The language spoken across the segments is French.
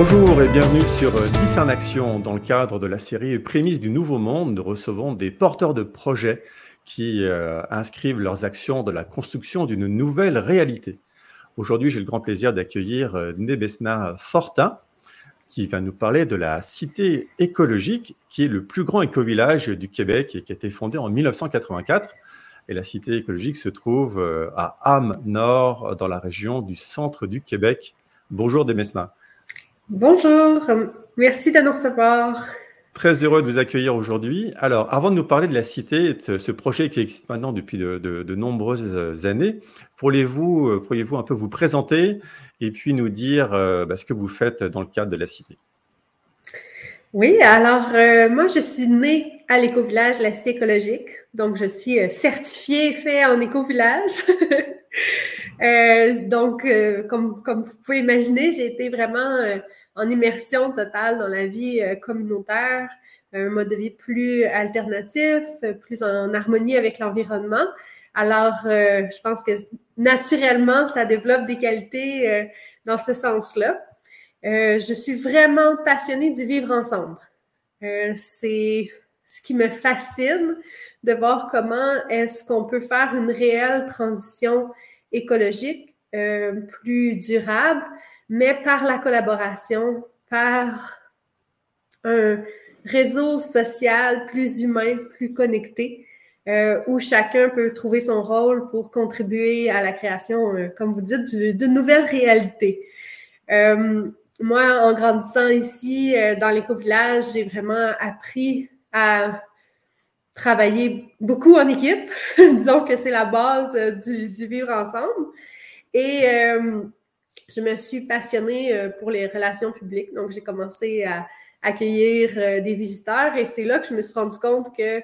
Bonjour et bienvenue sur 10 en Action. Dans le cadre de la série Prémices du Nouveau Monde, nous recevons des porteurs de projets qui euh, inscrivent leurs actions de la construction d'une nouvelle réalité. Aujourd'hui, j'ai le grand plaisir d'accueillir euh, Nebesna Fortin, qui va nous parler de la cité écologique, qui est le plus grand éco-village du Québec et qui a été fondé en 1984. Et la cité écologique se trouve euh, à Âme-Nord, dans la région du centre du Québec. Bonjour Nebesna. Bonjour, merci de nous recevoir. Très heureux de vous accueillir aujourd'hui. Alors, avant de nous parler de la cité, de ce projet qui existe maintenant depuis de, nombreuses années, pourriez-vous euh, pourriez un peu vous présenter et puis nous dire euh, bah, ce que vous faites dans le cadre de la cité? Oui, alors euh, moi, je suis née à l'éco-village La Cité écologique. Donc, je suis certifiée fait en éco-village. donc, comme, comme vous pouvez imaginer, j'ai été vraiment en immersion totale dans la vie euh, communautaire, un mode de vie plus alternatif, plus en harmonie avec l'environnement. Alors, euh, je pense que naturellement, ça développe des qualités euh, dans ce sens-là. je suis vraiment passionnée du vivre ensemble. c'est ce qui me fascine de voir comment est-ce qu'on peut faire une réelle transition écologique plus durable mais par la collaboration, par un réseau social plus humain, plus connecté, euh, où chacun peut trouver son rôle pour contribuer à la création, euh, comme vous dites, de nouvelles réalités. Euh, moi, en grandissant ici dans l'éco-village, j'ai vraiment appris à travailler beaucoup en équipe. Disons que c'est la base du, du, vivre ensemble. Et je me suis passionnée euh, pour les relations publiques. Donc, j'ai commencé à accueillir euh, des visiteurs et c'est là que je me suis rendu compte que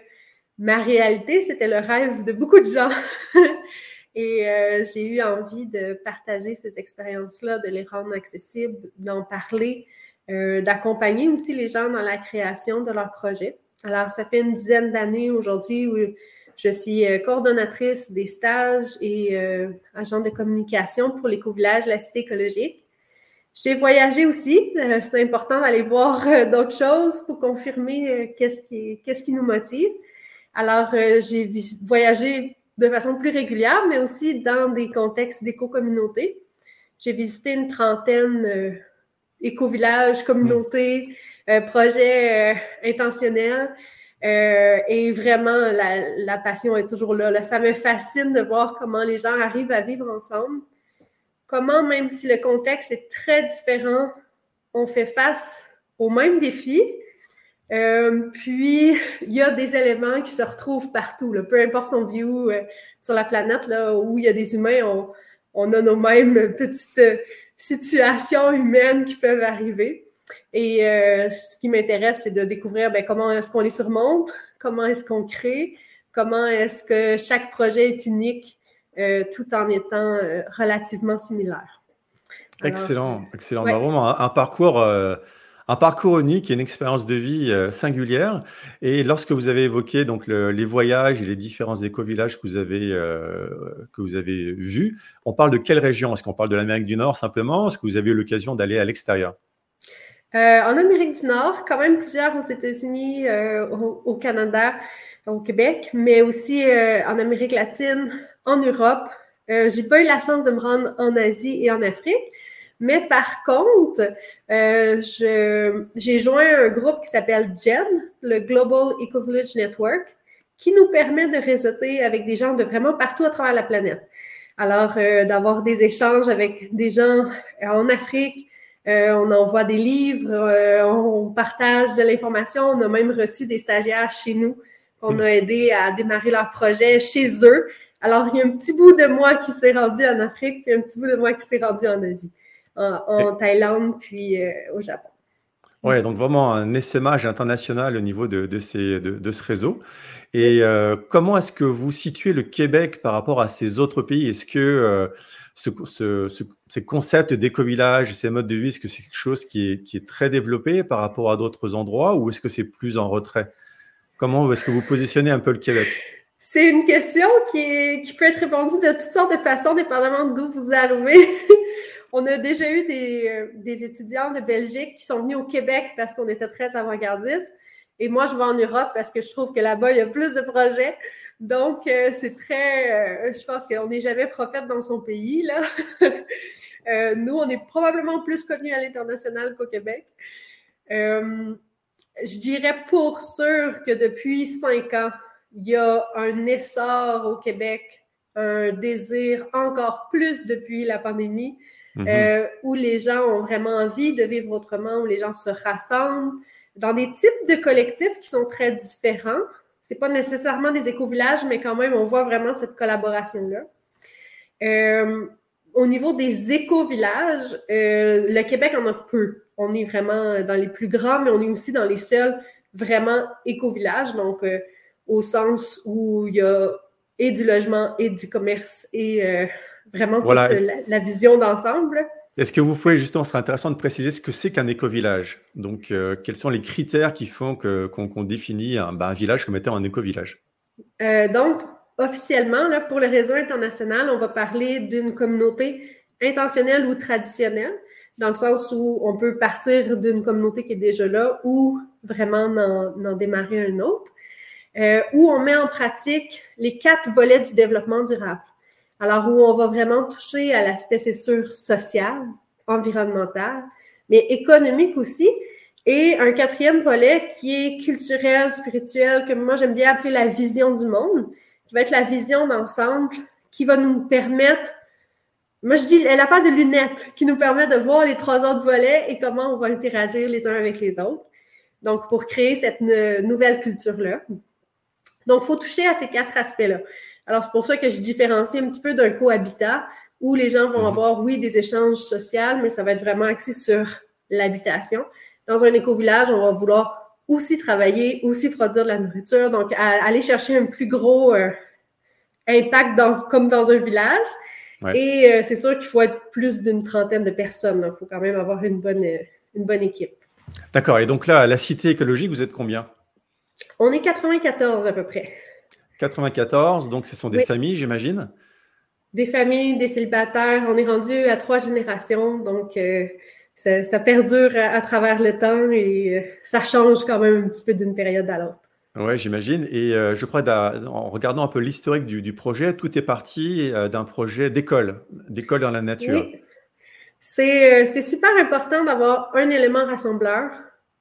ma réalité, c'était le rêve de beaucoup de gens. et euh, j'ai eu envie de partager ces expériences-là, de les rendre accessibles, d'en parler, d'accompagner aussi les gens dans la création de leurs projets. Alors, ça fait une dizaine d'années aujourd'hui où je suis euh, coordonnatrice des stages et euh, agent de communication pour l'éco-village La Cité écologique. J'ai voyagé aussi. Euh, c'est important d'aller voir d'autres choses pour confirmer qu'est-ce qui, qu'est-ce qui nous motive. Alors, j'ai voyagé de façon plus régulière, mais aussi dans des contextes d'éco-communauté. J'ai visité une trentaine éco-villages, communautés, projets intentionnels. Euh, et vraiment, la, passion est toujours là, Ça me fascine de voir comment les gens arrivent à vivre ensemble. Comment, même si le contexte est très différent, on fait face aux mêmes défis. Euh, puis, il y a des éléments qui se retrouvent partout. Là. Peu importe on vit où euh, sur la planète, là, où il y a des humains, on, on a nos mêmes petites situations humaines qui peuvent arriver. Et euh, ce qui m'intéresse, c'est de découvrir ben, comment est-ce qu'on les surmonte, comment est-ce qu'on crée, comment est-ce que chaque projet est unique euh, tout en étant euh, relativement similaire. excellent, excellent. Ben, vraiment un, parcours, un parcours unique et une expérience de vie singulière. Et lorsque vous avez évoqué donc les voyages et les différents éco-villages que vous avez que vous avez vus, on parle de quelle région? Est-ce qu'on parle de l'Amérique du Nord simplement? Est-ce que vous avez eu l'occasion d'aller à l'extérieur? Euh, en Amérique du Nord, quand même plusieurs aux États-Unis, euh, au, Canada, au Québec, mais aussi euh, en Amérique latine, en Europe. j'ai pas eu la chance de me rendre en Asie et en Afrique, mais par contre, j'ai joint un groupe qui s'appelle GEN, le Global Eco Village Network, qui nous permet de réseauter avec des gens de vraiment partout à travers la planète. Alors, d'avoir des échanges avec des gens en Afrique, euh, on envoie des livres, euh, on partage de l'information. On a même reçu des stagiaires chez nous qu'on a aidé à démarrer leur projet chez eux. Alors, il y a un petit bout de moi qui s'est rendu en Afrique, puis un petit bout de moi qui s'est rendu en Asie, en, Thaïlande, puis euh, au Japon. Oui, donc vraiment un essaimage international au niveau de, ces, de, ce réseau. Et comment est-ce que vous situez le Québec par rapport à ces autres pays? Est-ce que ces concepts d'éco-village, ces modes de vie, est-ce que c'est quelque chose qui est, très développé par rapport à d'autres endroits ou est-ce que c'est plus en retrait? Comment est-ce que vous positionnez un peu le Québec? C'est une question qui, peut être répondue de toutes sortes de façons, dépendamment d'où vous arrivez. On a déjà eu des, étudiants de Belgique qui sont venus au Québec parce qu'on était très avant-gardistes. Et moi, je vais en Europe parce que je trouve que là-bas, il y a plus de projets. Donc, c'est très. je pense qu'on n'est jamais prophète dans son pays, là. nous, on est probablement plus connus à l'international qu'au Québec. Euh, je dirais pour sûr que depuis cinq ans, il y a un essor au Québec, un désir encore plus depuis la pandémie, mhm. euh, où les gens ont vraiment envie de vivre autrement, où les gens se rassemblent dans des types de collectifs qui sont très différents. C'est pas nécessairement des éco-villages, mais quand même, on voit vraiment cette collaboration-là. Euh, au niveau des éco-villages, euh, le Québec en a peu. On est vraiment dans les plus grands, mais on est aussi dans les seuls vraiment éco-villages, donc euh, au sens où il y a et du logement et du commerce et euh, vraiment toute la, vision d'ensemble. Est-ce que vous pouvez justement, ce serait intéressant de préciser ce que c'est qu'un éco-village? Donc, quels sont les critères qui font qu'on définit un, ben, un, village comme étant un éco-village? Donc, officiellement, là, pour le réseau international, on va parler d'une communauté intentionnelle ou traditionnelle, dans le sens où on peut partir d'une communauté qui est déjà là ou vraiment en, démarrer un autre, euh, où on met en pratique les quatre volets du développement durable. Alors, où on va vraiment toucher à l'aspect, c'est sûr, social, environnemental, mais économique aussi, et un quatrième volet qui est culturel, spirituel, que moi j'aime bien appeler la vision du monde, qui va être la vision d'ensemble, qui va nous permettre, moi je dis, elle n'a pas de lunettes, qui nous permet de voir les trois autres volets et comment on va interagir les uns avec les autres. Donc, pour créer cette nouvelle culture-là. Donc, il faut toucher à ces quatre aspects-là. Alors, c'est pour ça que je différencie un petit peu d'un cohabitat où les gens vont mhm. avoir, oui, des échanges sociaux, mais ça va être vraiment axé sur l'habitation. Dans un éco-village, on va vouloir aussi travailler, aussi produire de la nourriture. Donc, aller chercher un plus gros euh, impact dans, comme dans un village. Et euh, c'est sûr qu'il faut être plus d'une trentaine de personnes. Il faut quand même avoir une bonne, euh, une bonne équipe. D'accord. Et donc là, à la cité écologique, vous êtes combien? On est 94 à peu près. 94, donc ce sont des familles, j'imagine Des familles, des célibataires. On est rendu à trois générations. Donc, ça, perdure à, travers le temps et euh, ça change quand même un petit peu d'une période à l'autre. Oui, j'imagine. Et euh, je crois, en regardant un peu l'historique du, projet, tout est parti euh, d'un projet d'école, d'école dans la nature. Oui. C'est super important d'avoir un élément rassembleur,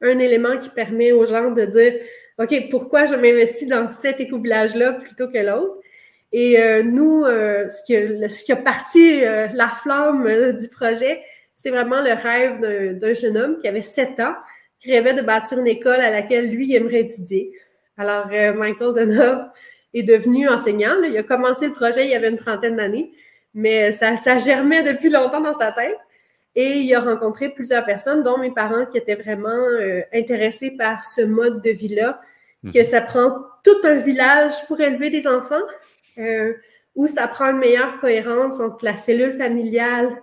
un élément qui permet aux gens de dire, OK, pourquoi je m'investis dans cet éco-village-là plutôt que l'autre? Et nous, ce, qui ce qui a parti la flamme du projet, c'est vraiment le rêve d'un jeune homme qui avait sept ans, qui rêvait de bâtir une école à laquelle lui aimerait étudier. Alors, euh, Michael Denov est devenu enseignant. Il a commencé le projet il y avait une trentaine d'années, mais ça, ça germait depuis longtemps dans sa tête. Et il a rencontré plusieurs personnes, dont mes parents qui étaient vraiment euh, intéressés par ce mode de vie-là, que mhm. ça prend tout un village pour élever des enfants, euh, où ça prend une meilleure cohérence entre la cellule familiale,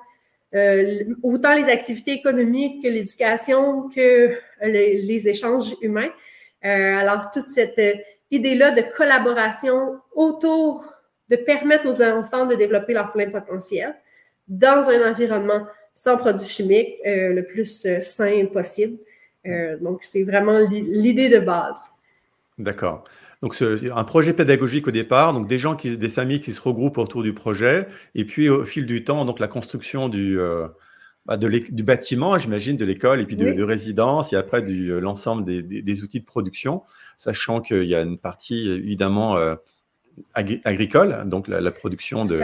euh, autant les activités économiques que l'éducation, que les, échanges humains. Euh, alors, toute cette euh, idée-là de collaboration autour de permettre aux enfants de développer leur plein potentiel dans un environnement sans produits chimiques, le plus sain possible. donc, c'est vraiment l'idée de base. D'accord. Donc, un projet pédagogique au départ, donc des gens qui, des familles qui se regroupent autour du projet, et puis au fil du temps, donc la construction du, euh, bah, du bâtiment, j'imagine, de l'école, et puis de, résidence, et après du, euh, l'ensemble des, des, outils de production, sachant qu'il y a une partie évidemment euh, agricole, donc la, production de,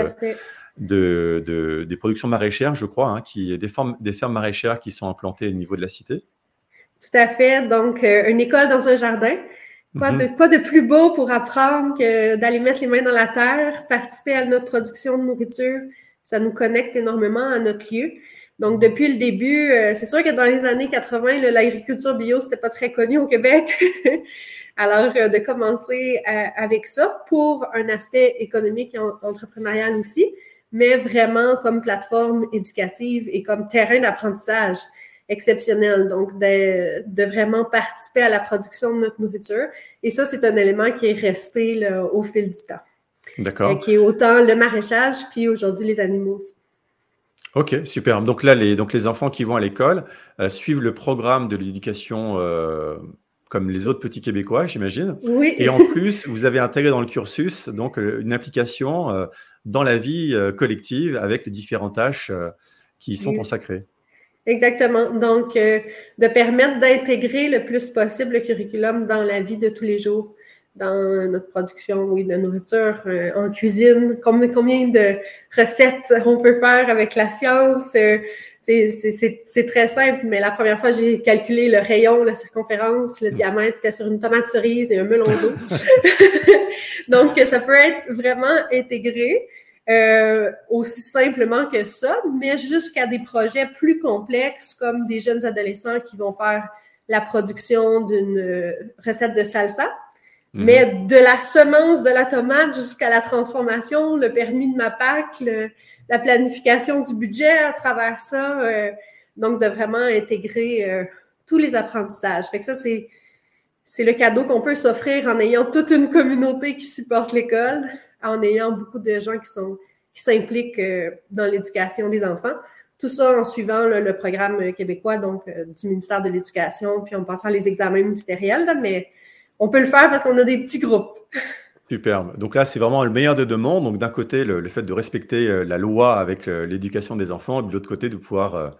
de, de, des productions maraîchères, je crois, hein, qui, des, formes, des fermes maraîchères qui sont implantées au niveau de la cité. Tout à fait. Donc, une école dans un jardin. Quoi, de, quoi de plus beau pour apprendre que d'aller mettre les mains dans la terre, participer à notre production de nourriture? Ça nous connecte énormément à notre lieu. Donc, depuis le début, euh, c'est sûr que dans les années 80, l'agriculture bio, c'était pas très connu au Québec. Alors, euh, de commencer euh, avec ça pour un aspect économique et entrepreneurial aussi, mais vraiment comme plateforme éducative et comme terrain d'apprentissage exceptionnel. Donc, de, de, vraiment participer à la production de notre nourriture. Et ça, c'est un élément qui est resté là, au fil du temps. D'accord. Qui est autant le maraîchage, puis aujourd'hui les animaux aussi. Ok, super. Donc là, les, donc les enfants qui vont à l'école euh, suivent le programme de l'éducation euh, comme les autres petits Québécois, j'imagine. Oui. Et en plus, vous avez intégré dans le cursus donc euh, une application dans la vie collective avec les différentes tâches qui y sont consacrées. Exactement. Donc, de permettre d'intégrer le plus possible le curriculum dans la vie de tous les jours dans notre production oui, de nourriture, euh, en cuisine, combien, combien de recettes on peut faire avec la science. Euh, c'est très simple, mais la première fois, j'ai calculé le rayon, la circonférence, le diamètre, c'était sur une tomate cerise et un melon d'eau. Donc, ça peut être vraiment intégré. Euh, aussi simplement que ça, mais jusqu'à des projets plus complexes comme des jeunes adolescents qui vont faire la production d'une recette de salsa Mhm. Mais de la semence de la tomate jusqu'à la transformation, le permis de ma PAC, la planification du budget à travers ça, euh, donc de vraiment intégrer euh, tous les apprentissages. Fait que ça, c'est, le cadeau qu'on peut s'offrir en ayant toute une communauté qui supporte l'école, en ayant beaucoup de gens qui sont qui s'impliquent euh, dans l'éducation des enfants. Tout ça en suivant le programme québécois, donc du ministère de l'Éducation, puis en passant les examens ministériels, mais on peut le faire parce qu'on a des petits groupes. Superbe. Donc là, c'est vraiment le meilleur des deux mondes. Donc d'un côté, le, fait de respecter euh, la loi avec euh, l'éducation des enfants, et de l'autre côté, de pouvoir euh,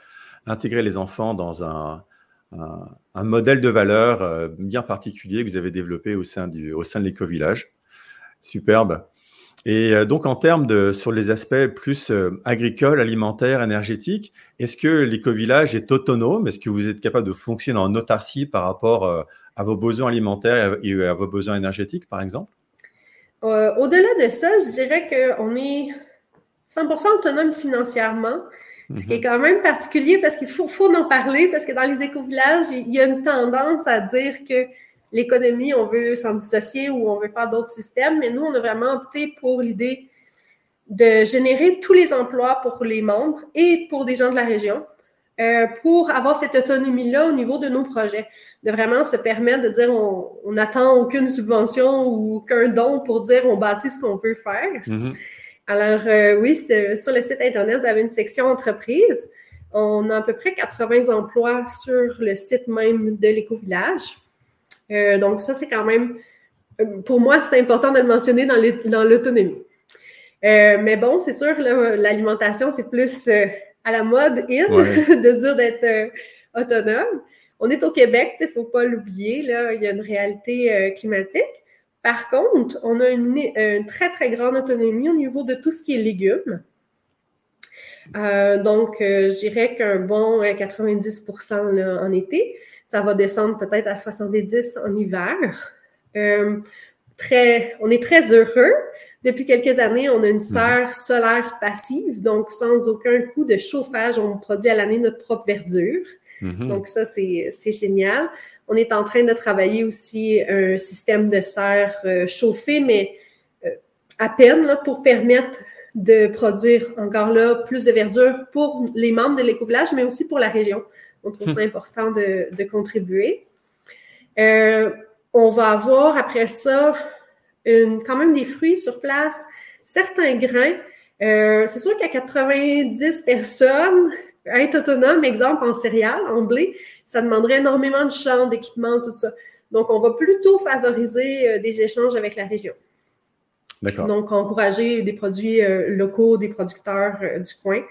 intégrer les enfants dans un, modèle de valeur bien particulier que vous avez développé au sein, du, au sein de l'éco-village. Superbe. Et donc en termes de sur les aspects plus agricoles, alimentaires, énergétiques, est-ce que l'éco-village est autonome? Est-ce que vous êtes capable de fonctionner en autarcie par rapport à vos besoins alimentaires et à vos besoins énergétiques, par exemple? Euh, au-delà de ça, je dirais qu'on est 100% autonome financièrement, ce qui est mhm. quand même particulier parce qu'il faut, faut, en parler, parce que dans les éco-villages, il y a une tendance à dire que l'économie, on veut s'en dissocier ou on veut faire d'autres systèmes, mais nous, on a vraiment opté pour l'idée de générer tous les emplois pour les membres et pour des gens de la région. Euh, pour avoir cette autonomie-là au niveau de nos projets, de vraiment se permettre de dire on n'attend aucune subvention ou aucun don pour dire on bâtit ce qu'on veut faire. Mm-hmm. Alors euh, oui, sur le site Internet, vous avez une section entreprise. On a à peu près 80 emplois sur le site même de l'éco-village. Euh, donc ça, c'est quand même, pour moi, c'est important de le mentionner dans l'autonomie. mais bon, c'est sûr, l'alimentation, c'est plus à la mode in de dire d'être euh, autonome. On est au Québec, il ne faut pas l'oublier, là, il y a une réalité euh, climatique. Par contre, on a une, très, très grande autonomie au niveau de tout ce qui est légumes. Euh, donc, je dirais qu'un bon 90% en été, ça va descendre peut-être à 70% en hiver. très, on est très heureux depuis quelques années, on a une mhm. serre solaire passive, donc sans aucun coût de chauffage, on produit à l'année notre propre verdure. Mhm. Donc ça, c'est génial. On est en train de travailler aussi un système de serre euh, chauffée, mais euh, à peine pour permettre de produire encore là plus de verdure pour les membres de l'éco-village, mais aussi pour la région. On trouve ça hmm. important de, contribuer. Euh, on va avoir après ça quand même des fruits sur place, certains grains. Euh, c'est sûr qu'à 90 personnes, être autonome, exemple en céréales, en blé, ça demanderait énormément de champs, d'équipements, tout ça. Donc, on va plutôt favoriser euh, des échanges avec la région. D'accord. Donc, encourager des produits euh, locaux, des producteurs du coin.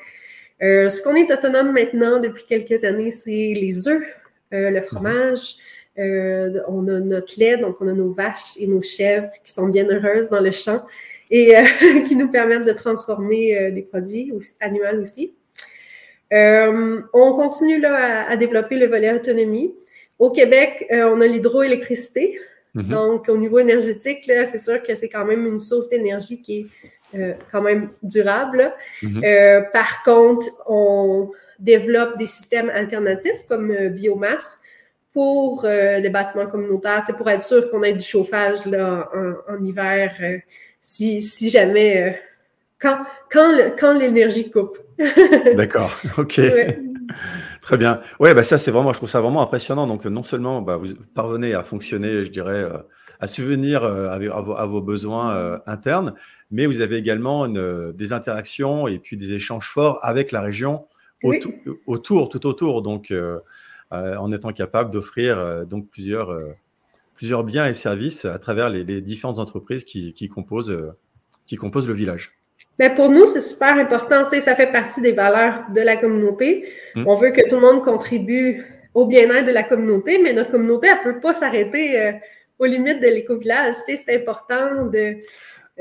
ce qu'on est autonome maintenant depuis quelques années, c'est les œufs, le fromage, euh, on a notre lait, donc on a nos vaches et nos chèvres qui sont bien heureuses dans le champ et euh, qui nous permettent de transformer euh, des produits animaux aussi. on continue là, à, développer le volet autonomie. Au Québec, on a l'hydroélectricité. Mm-hmm. Donc, au niveau énergétique, c'est sûr que c'est quand même une source d'énergie qui est quand même durable. Mm-hmm. par contre, on développe des systèmes alternatifs comme biomasse pour euh, les bâtiments communautaires, pour être sûr qu'on ait du chauffage là, en, hiver, euh, si, si, jamais, euh, quand, quand, quand l'énergie coupe. D'accord, ok. Très bien. Ouais, bah ça c'est vraiment, je trouve ça vraiment impressionnant. Donc non seulement bah, vous parvenez à fonctionner, je dirais, à subvenir à, vos, à, vos, besoins internes, mais vous avez également des interactions et puis des échanges forts avec la région autour, tout autour. Donc, en étant capable d'offrir donc plusieurs, plusieurs biens et services à travers les, différentes entreprises qui, composent, qui composent le village. Mais ben, pour nous, c'est super important. Ça fait partie des valeurs de la communauté. Mmh. On veut que tout le monde contribue au bien-être de la communauté, mais notre communauté, elle ne peut pas s'arrêter euh, aux limites de l'éco-village. c'est important de,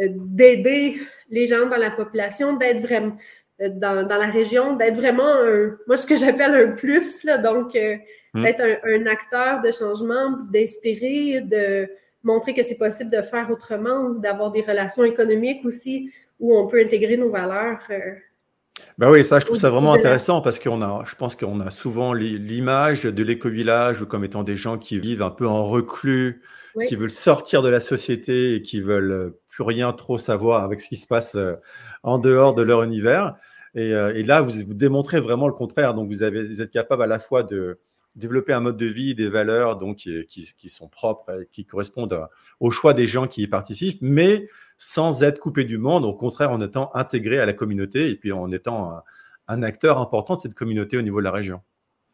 euh, d'aider les gens dans la population, d'être vraiment euh, dans, dans, la région, d'être vraiment un, moi, ce que j'appelle un plus, là, donc mmh. d'être un, un, acteur de changement, d'inspirer, de montrer que c'est possible de faire autrement, d'avoir des relations économiques aussi où on peut intégrer nos valeurs. Euh, ben oui, ça, je trouve ça vraiment intéressant parce qu'on a, je pense qu'on a souvent l'image de l'éco-village comme étant des gens qui vivent un peu en reclus, qui veulent sortir de la société et qui veulent euh, plus rien trop savoir avec ce qui se passe euh, en dehors de leur univers. Et, là, vous, vous, démontrez vraiment le contraire. Donc, vous, avez, vous êtes capable à la fois de développer un mode de vie, des valeurs donc, qui, sont propres et qui correspondent au choix des gens qui y participent, mais sans être coupé du monde, au contraire en étant intégré à la communauté et puis en étant un, acteur important de cette communauté au niveau de la région.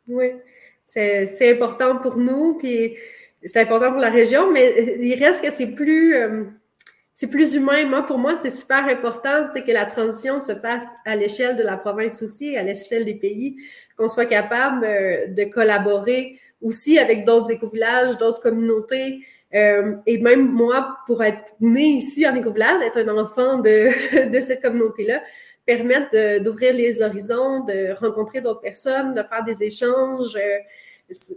Oui, c'est important pour nous, puis c'est important pour la région, mais il reste que c'est plus, euh, c'est plus humain. Moi, pour moi, c'est super important que la transition se passe à l'échelle de la province aussi, à l'échelle des pays, qu'on soit capable euh, de collaborer aussi avec d'autres éco-villages, d'autres communautés, euh, et même moi, pour être née ici en éco-village, être un enfant de, de cette communauté-là, permettre d'ouvrir les horizons, de rencontrer d'autres personnes, de faire des échanges, euh,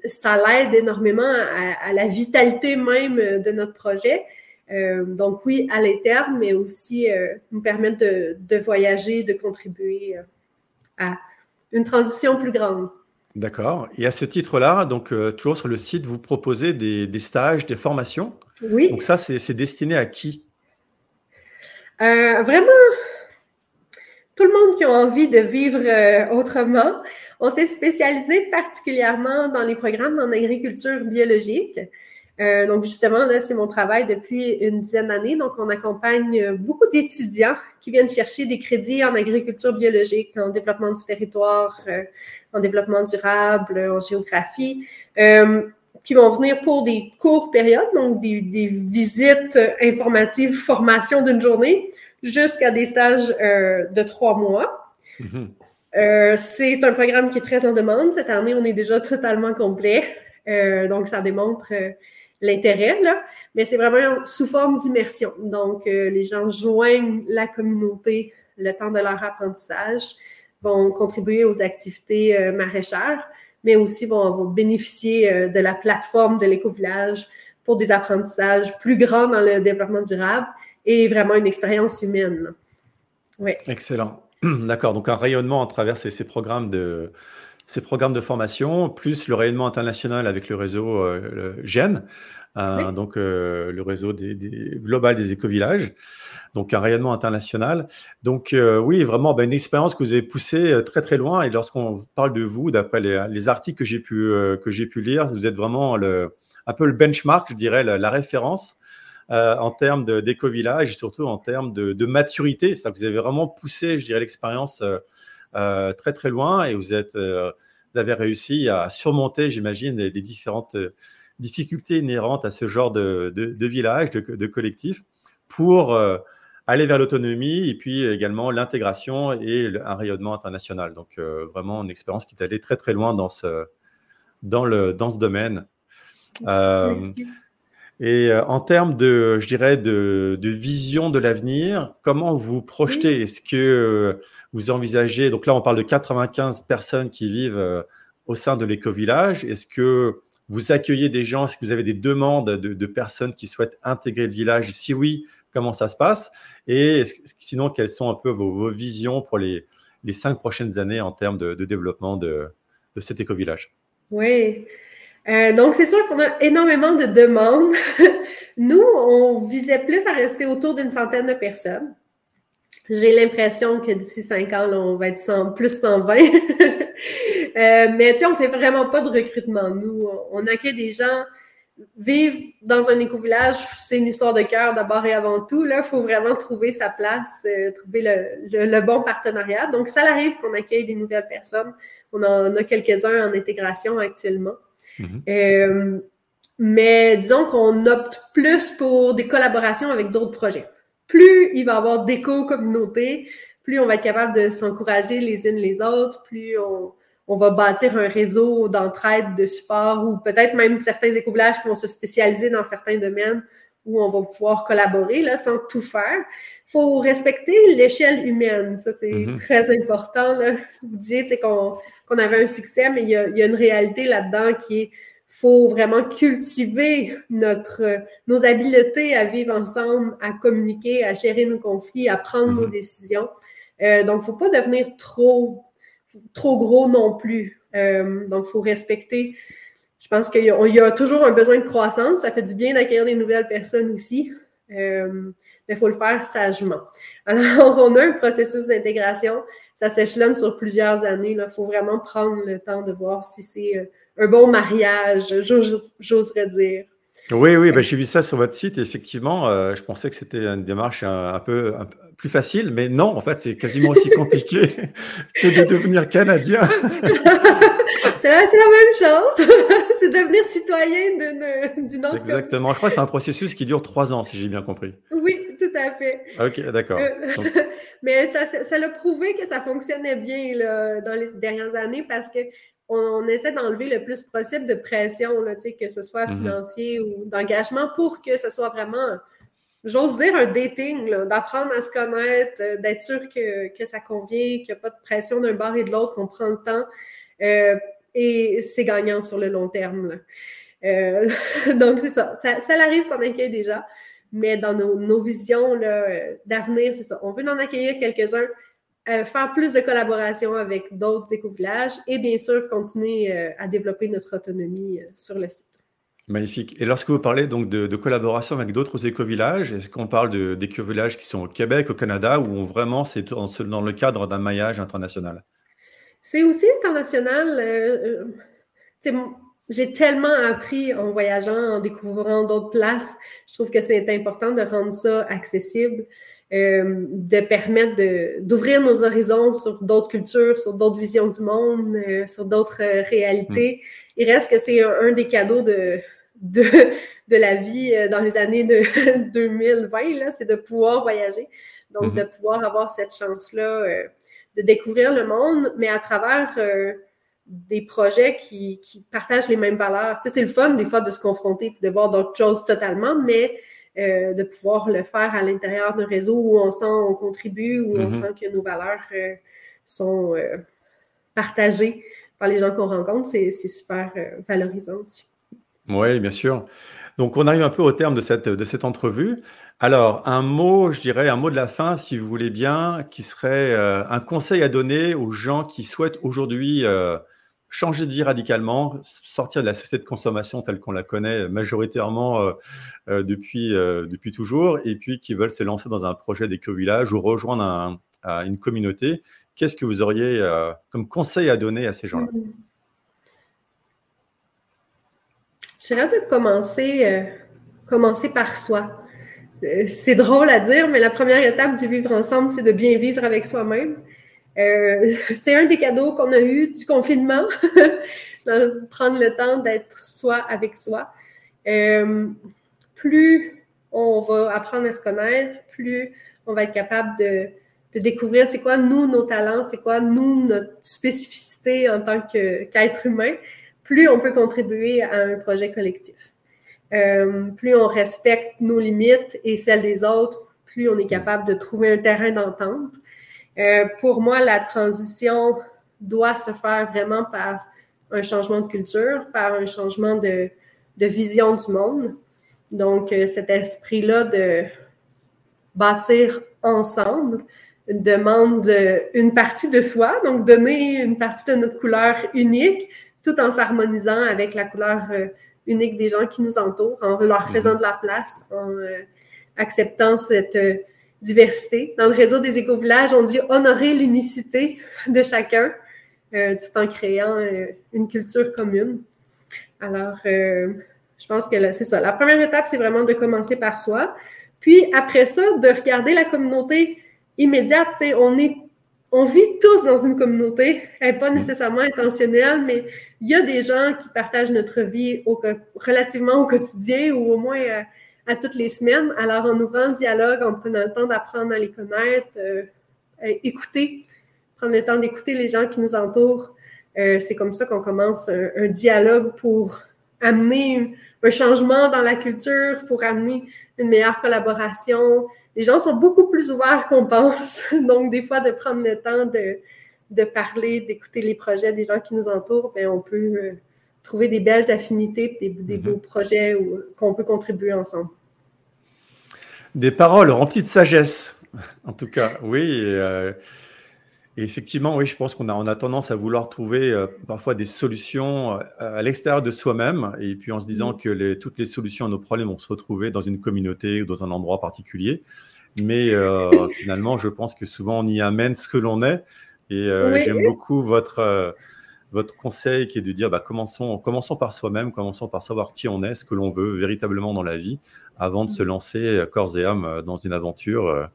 ça l'aide énormément à, à, la vitalité même de notre projet. Euh, donc oui, à l'interne, mais aussi euh, nous permettre de, de, voyager, de contribuer à une transition plus grande. D'accord. Et à ce titre-là, donc euh, toujours sur le site, vous proposez des, stages, des formations. Oui. Donc ça, c'est destiné à qui? Euh, Vraiment, tout le monde qui a envie de vivre euh, autrement. On s'est spécialisé particulièrement dans les programmes en agriculture biologique. Euh, donc, justement, là, c'est mon travail depuis une dizaine d'années. Donc, on accompagne beaucoup d'étudiants qui viennent chercher des crédits en agriculture biologique, en développement du territoire, euh, en développement durable, en géographie, euh, qui vont venir pour des courtes périodes, donc des, des visites informatives, formation d'une journée, jusqu'à des stages de trois mois. Mm-hmm. c'est un programme qui est très en demande. Cette année, on est déjà totalement complet. donc, ça démontre l'intérêt, là, mais c'est vraiment sous forme d'immersion. Donc, euh, les gens joignent la communauté le temps de leur apprentissage, vont contribuer aux activités euh, maraîchères, mais aussi vont, bénéficier euh, de la plateforme de l'éco-village pour des apprentissages plus grands dans le développement durable et vraiment une expérience humaine. Oui. Excellent. D'accord. Donc, un rayonnement à travers ces, ces programmes de ces programmes de formation, plus le rayonnement international avec le réseau euh, GEN, euh, donc euh, le réseau des, global des éco-villages, donc un rayonnement international. Donc oui, vraiment ben, une expérience que vous avez poussée très très loin. Et lorsqu'on parle de vous, d'après les, articles que j'ai pu, que j'ai pu lire, vous êtes vraiment le, un peu le benchmark, je dirais, la, référence en termes d'éco-village et surtout en termes de, de maturité. C'est-à-dire que vous avez vraiment poussé, je dirais, l'expérience euh, très très loin et euh, vous avez réussi à surmonter, j'imagine, les, différentes euh, difficultés inhérentes à ce genre de, village, de, collectif, pour aller vers l'autonomie et puis également l'intégration et un rayonnement international. Donc vraiment une expérience qui est allée très très loin dans ce, domaine. Et en termes de, je dirais, de, de vision de l'avenir, comment vous projetez? Est-ce que vous envisagez, donc là on parle de 95 personnes qui vivent euh, au sein de l'éco-village. Est-ce que vous accueillez des gens? Est-ce que vous avez des demandes de, personnes qui souhaitent intégrer le village? Si oui, comment ça se passe? Et sinon, quelles sont un peu vos, visions pour les, les, cinq prochaines années en termes de, développement de, cet éco-village? Oui. Euh, donc, c'est sûr qu'on a énormément de demandes. Nous, on visait plus à rester autour d'une centaine de personnes. J'ai l'impression que d'ici cinq ans, on va être plus 120. euh, mais tu sais, on fait vraiment pas de recrutement. Nous, on accueille des gens vivre dans un éco-village, c'est une histoire de cœur d'abord et avant tout. Il faut vraiment trouver sa place, euh, trouver le, bon partenariat. Donc, ça arrive qu'on accueille des nouvelles personnes. On en a quelques-uns en intégration actuellement. Mm-hmm. Euh, mais disons qu'on opte plus pour des collaborations avec d'autres projets. Plus il va y avoir d'éco-communautés, plus on va être capable de s'encourager les unes les autres, plus on, va bâtir un réseau d'entraide, de support, ou peut-être même certains éco-villages qui vont se spécialiser dans certains domaines où on va pouvoir collaborer là, sans tout faire. Il faut respecter l'échelle humaine. Ça, c'est mm-hmm. très important. Là. Vous disiez qu'on qu'on avait un succès, mais il y a, il y a une réalité là-dedans qui est faut vraiment cultiver notre, nos habiletés à vivre ensemble, à communiquer, à gérer nos conflits, à prendre nos mm-hmm. décisions. Euh, donc, faut pas devenir trop trop gros non plus. Euh, donc, il faut respecter. Je pense qu'il y, a toujours un besoin de croissance. Ça fait du bien d'accueillir des nouvelles personnes aussi. Euh, mais il faut le faire sagement. Alors, on a un processus d'intégration. Ça s'échelonne sur plusieurs années. Il faut vraiment prendre le temps de voir si c'est euh, un bon mariage, j'oserais dire. Oui, oui, ben, j'ai vu ça sur votre site. effectivement, euh, je pensais que c'était une démarche un, peu, plus facile, mais non, en fait, c'est quasiment aussi compliqué que de devenir canadien. c'est la, même chose. c'est devenir citoyen d'une autre. Exactement. Je crois que c'est un processus qui dure trois ans, si j'ai bien compris. Oui, tout à fait. Ok, d'accord. Euh, mais ça, ça l'a prouvé que ça fonctionnait bien là, dans les dernières années parce que on, essaie d'enlever le plus possible de pression, là, que ce soit mhm. financier ou d'engagement, pour que ce soit vraiment, j'ose dire, un dating, d'apprendre à se connaître, euh, d'être sûr que, ça convient, qu'il n'y a pas de pression d'un bord et de l'autre, qu'on prend le temps. Euh, et c'est gagnant sur le long terme. Euh, donc, c'est ça. Ça, ça arrive qu'on accueille déjà, mais dans nos, nos visions d'avenir, c'est ça. On veut en accueillir quelques-uns euh, faire plus de collaboration avec d'autres éco-villages et bien sûr continuer euh, à développer notre autonomie euh, sur le site. Magnifique. Et lorsque vous parlez donc de, collaboration avec d'autres éco-villages, est-ce qu'on parle d'éco-villages qui sont au Québec, au Canada, ou vraiment c'est dans, le cadre d'un maillage international? C'est aussi international. j'ai tellement appris en voyageant, en découvrant d'autres places. Je trouve que c'est important de rendre ça accessible. Euh, de permettre d'ouvrir nos horizons sur d'autres cultures, sur d'autres visions du monde, euh, sur d'autres euh, réalités. Mm. Il reste que c'est un, des cadeaux de, de, de, la vie dans les années de 2020, c'est de pouvoir voyager. Donc, mm-hmm. de pouvoir avoir cette chance-là de découvrir le monde, mais à travers des projets qui, qui, partagent les mêmes valeurs. Tu sais, c'est le fun des fois de se confronter et de voir d'autres choses totalement, mais euh, de pouvoir le faire à l'intérieur d'un réseau où on sent on contribue, où on mm-hmm. sent que nos valeurs euh, sont euh, partagées par les gens qu'on rencontre, c'est super valorisant aussi. Oui, bien sûr. Donc, on arrive un peu au terme de cette, de cette entrevue. Alors, un mot, je dirais, un mot de la fin, si vous voulez bien, qui serait un conseil à donner aux gens qui souhaitent aujourd'hui changer de vie radicalement, sortir de la société de consommation telle qu'on la connaît majoritairement euh, euh, depuis, euh, depuis toujours, et puis qui veulent se lancer dans un projet d'éco-village ou rejoindre une communauté. Qu'est-ce que vous auriez comme conseil à donner à ces gens-là? J'aimerais de commencer, commencer par soi. C'est drôle à dire, mais la première étape du vivre ensemble, c'est de bien vivre avec soi-même. Euh, c'est un des cadeaux qu'on a eu du confinement, prendre le temps d'être soi avec soi. Euh, plus on va apprendre à se connaître, plus on va être capable de, découvrir c'est quoi nous nos talents, c'est quoi nous notre spécificité en tant qu'être humain, plus on peut contribuer à un projet collectif. Euh, plus on respecte nos limites et celles des autres, plus on est capable de trouver un terrain d'entente. Euh, pour moi, la transition doit se faire vraiment par un changement de culture, par un changement de, de vision du monde. Donc, euh, cet esprit-là de bâtir ensemble demande une partie de soi, donc donner une partie de notre couleur unique, tout en s'harmonisant avec la couleur euh, unique des gens qui nous entourent, en leur faisant de la place, en acceptant cette diversité. Dans le réseau des éco-villages, on dit honorer l'unicité de chacun euh, tout en créant euh, une culture commune. Alors, euh, je pense que c'est ça. La première étape, c'est vraiment de commencer par soi. Puis après ça, de regarder la communauté immédiate. On est on vit tous dans une communauté, elle n'est pas mm. nécessairement intentionnelle, mais il y a des gens qui partagent notre vie au, relativement au quotidien ou au moins à, toutes les semaines. Alors, en ouvrant le dialogue, en prenant le temps d'apprendre à les connaître, euh, écouter, prendre le temps d'écouter les gens qui nous entourent, euh, c'est comme ça qu'on commence un, dialogue pour amener un changement dans la culture, pour amener une meilleure collaboration, les gens sont beaucoup plus ouverts qu'on pense. Donc, des fois, de prendre le temps de, de parler, d'écouter les projets des gens qui nous entourent, bien, on peut euh, trouver des belles affinités, des, des beaux mhm. projets qu'on peut contribuer ensemble. Des paroles remplies de sagesse, en tout cas, oui. Euh, effectivement, oui, je pense qu'on a, on a tendance à vouloir trouver euh, parfois des solutions à l'extérieur de soi-même, et puis en se disant mm. que les, toutes les solutions à nos problèmes vont se retrouver dans une communauté ou dans un endroit particulier. Mais euh, finalement, je pense que souvent on y amène ce que l'on est. Et euh, j'aime beaucoup votre, euh, votre conseil qui est de dire bah, commençons, commençons par soi-même, commençons par savoir qui on est, ce que l'on veut véritablement dans la vie, avant de se lancer corps et âme dans une aventure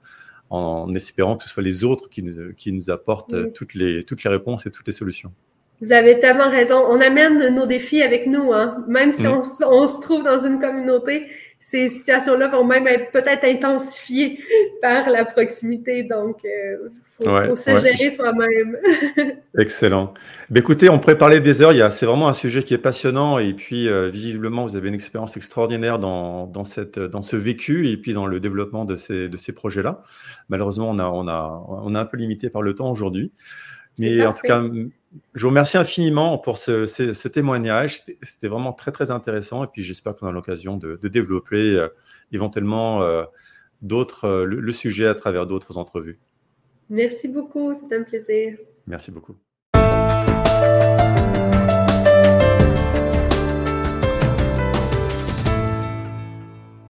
en espérant que ce soit les autres qui nous, qui nous apportent toutes, les, toutes les réponses et toutes les solutions. Vous avez tellement raison. On amène nos défis avec nous, hein. Même si mm. on, se trouve dans une communauté, ces situations-là vont même être peut-être intensifiées par la proximité. Donc, il euh, faut, se gérer soi-même. Excellent. Ben, écoutez, on pourrait parler des heures. C'est vraiment un sujet qui est passionnant. Et puis, euh, visiblement, vous avez une expérience extraordinaire dans, dans, cette, dans ce vécu et puis dans le développement de ces, de ces projets-là. Malheureusement, on a, on, a, on a un peu limité par le temps aujourd'hui. Mais en tout cas, je vous remercie infiniment pour ce, témoignage. C'était vraiment très, très intéressant. Et puis, j'espère qu'on a l'occasion de, développer euh, éventuellement euh, d'autres, euh, le, sujet à travers d'autres entrevues. Merci beaucoup. C'était un plaisir. Merci beaucoup.